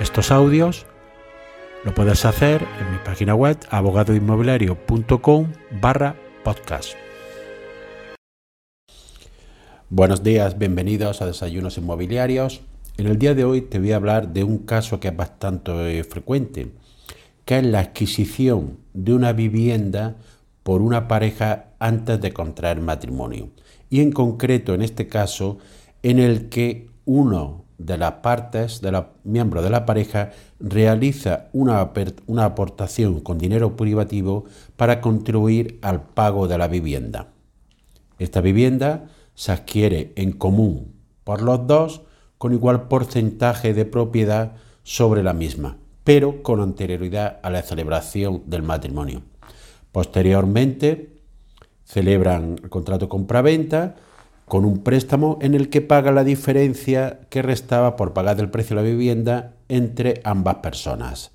estos audios, lo puedes hacer en mi página web abogadoinmobiliario.com barra podcast. Buenos días, bienvenidos a Desayunos Inmobiliarios. En el día de hoy te voy a hablar de un caso que es bastante frecuente, que es la adquisición de una vivienda por una pareja antes de contraer matrimonio. Y en concreto, en este caso, en el que uno de las partes, de los miembros de la pareja, realiza una, una aportación con dinero privativo para contribuir al pago de la vivienda. Esta vivienda se adquiere en común por los dos con igual porcentaje de propiedad sobre la misma, pero con anterioridad a la celebración del matrimonio. Posteriormente, celebran el contrato compra-venta, con un préstamo en el que paga la diferencia que restaba por pagar el precio de la vivienda entre ambas personas.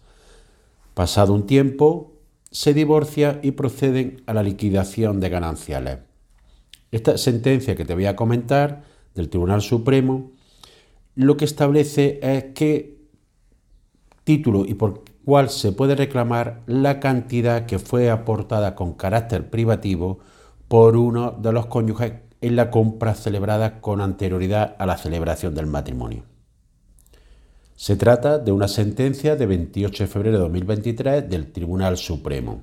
Pasado un tiempo, se divorcia y proceden a la liquidación de gananciales. Esta sentencia que te voy a comentar del Tribunal Supremo lo que establece es qué título y por cuál se puede reclamar la cantidad que fue aportada con carácter privativo por uno de los cónyuges en la compra celebrada con anterioridad a la celebración del matrimonio. Se trata de una sentencia de 28 de febrero de 2023 del Tribunal Supremo.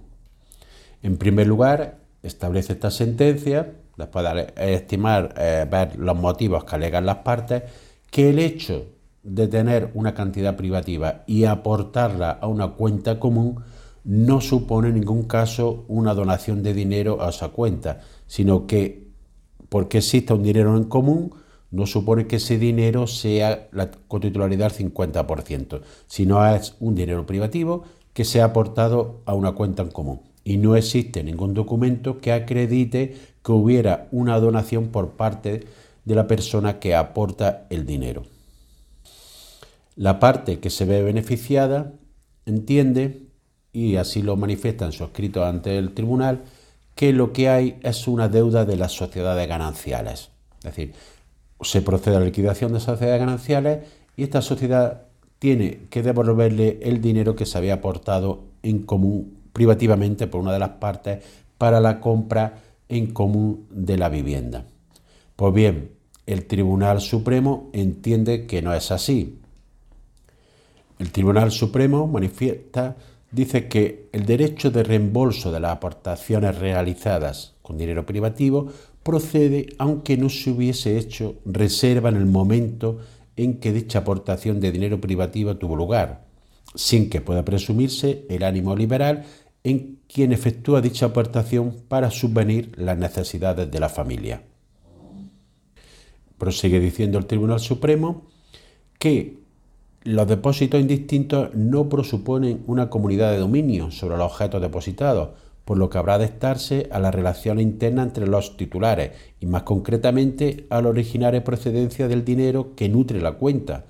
En primer lugar, establece esta sentencia, después de estimar, eh, ver los motivos que alegan las partes, que el hecho de tener una cantidad privativa y aportarla a una cuenta común no supone en ningún caso una donación de dinero a esa cuenta, sino que porque exista un dinero en común, no supone que ese dinero sea la cotitularidad del 50%, sino es un dinero privativo que se ha aportado a una cuenta en común. Y no existe ningún documento que acredite que hubiera una donación por parte de la persona que aporta el dinero. La parte que se ve beneficiada entiende, y así lo manifiesta en su escrito ante el tribunal, que lo que hay es una deuda de las sociedades gananciales. Es decir, se procede a la liquidación de sociedades gananciales y esta sociedad tiene que devolverle el dinero que se había aportado en común privativamente por una de las partes para la compra en común de la vivienda. Pues bien, el Tribunal Supremo entiende que no es así. El Tribunal Supremo manifiesta dice que el derecho de reembolso de las aportaciones realizadas con dinero privativo procede aunque no se hubiese hecho reserva en el momento en que dicha aportación de dinero privativo tuvo lugar, sin que pueda presumirse el ánimo liberal en quien efectúa dicha aportación para subvenir las necesidades de la familia. Prosigue diciendo el Tribunal Supremo que los depósitos indistintos no presuponen una comunidad de dominio sobre los objetos depositados, por lo que habrá de estarse a la relación interna entre los titulares y más concretamente a la originaria procedencia del dinero que nutre la cuenta.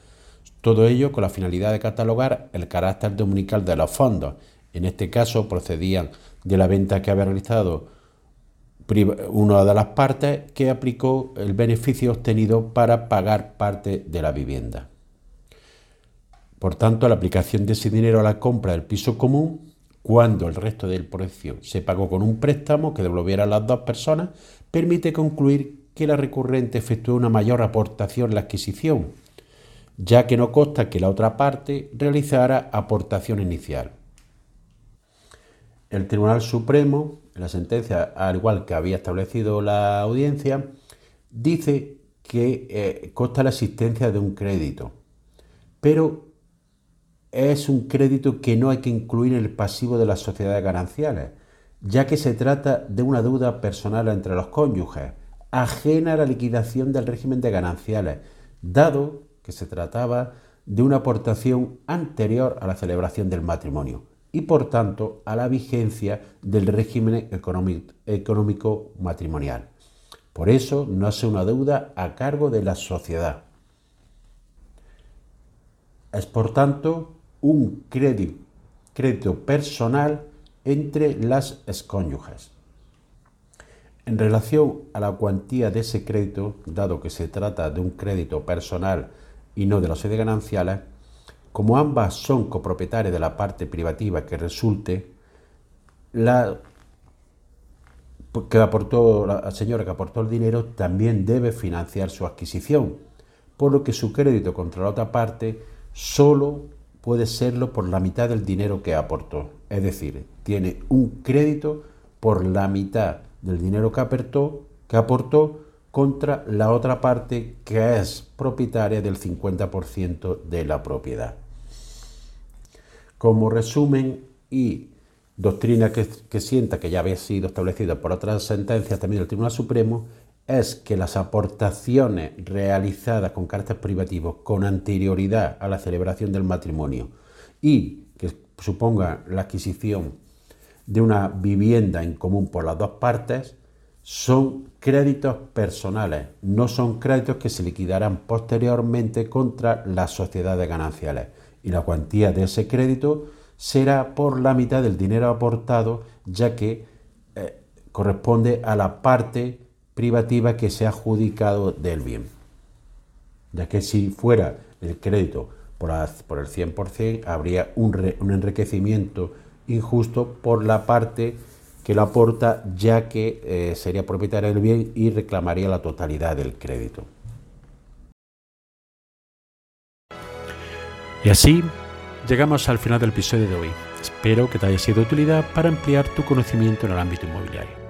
Todo ello con la finalidad de catalogar el carácter dominical de los fondos. En este caso procedían de la venta que había realizado una de las partes que aplicó el beneficio obtenido para pagar parte de la vivienda. Por tanto, la aplicación de ese dinero a la compra del piso común, cuando el resto del precio se pagó con un préstamo que devolviera a las dos personas, permite concluir que la recurrente efectuó una mayor aportación en la adquisición, ya que no consta que la otra parte realizara aportación inicial. El Tribunal Supremo, en la sentencia, al igual que había establecido la audiencia, dice que eh, consta la existencia de un crédito, pero es un crédito que no hay que incluir en el pasivo de las sociedades gananciales, ya que se trata de una deuda personal entre los cónyuges, ajena a la liquidación del régimen de gananciales, dado que se trataba de una aportación anterior a la celebración del matrimonio y por tanto a la vigencia del régimen económico matrimonial. Por eso no hace una deuda a cargo de la sociedad. Es por tanto un crédito, personal entre las excónyuges. En relación a la cuantía de ese crédito, dado que se trata de un crédito personal y no de la sede gananciales, como ambas son copropietarias de la parte privativa que resulte, la que aportó la señora que aportó el dinero también debe financiar su adquisición, por lo que su crédito contra la otra parte solo puede serlo por la mitad del dinero que aportó. Es decir, tiene un crédito por la mitad del dinero que aportó, que contra la otra parte que es propietaria del 50% de la propiedad. Como resumen y doctrina que, sienta que ya había sido establecida por otras sentencias también del Tribunal Supremo, es que las aportaciones realizadas con carácter privativo con anterioridad a la celebración del matrimonio y que suponga la adquisición de una vivienda en común por las dos partes son créditos personales, no son créditos que se liquidarán posteriormente contra las sociedades gananciales. Y la cuantía de ese crédito será por la mitad del dinero aportado, ya que eh, corresponde a la parte privativa que se ha adjudicado del bien. Ya que si fuera el crédito por, el 100%, habría un, un enriquecimiento injusto por la parte que lo aporta ya que eh, sería propietaria del bien y reclamaría la totalidad del crédito. Y así llegamos al final del episodio de hoy. Espero que te haya sido de utilidad para ampliar tu conocimiento en el ámbito inmobiliario.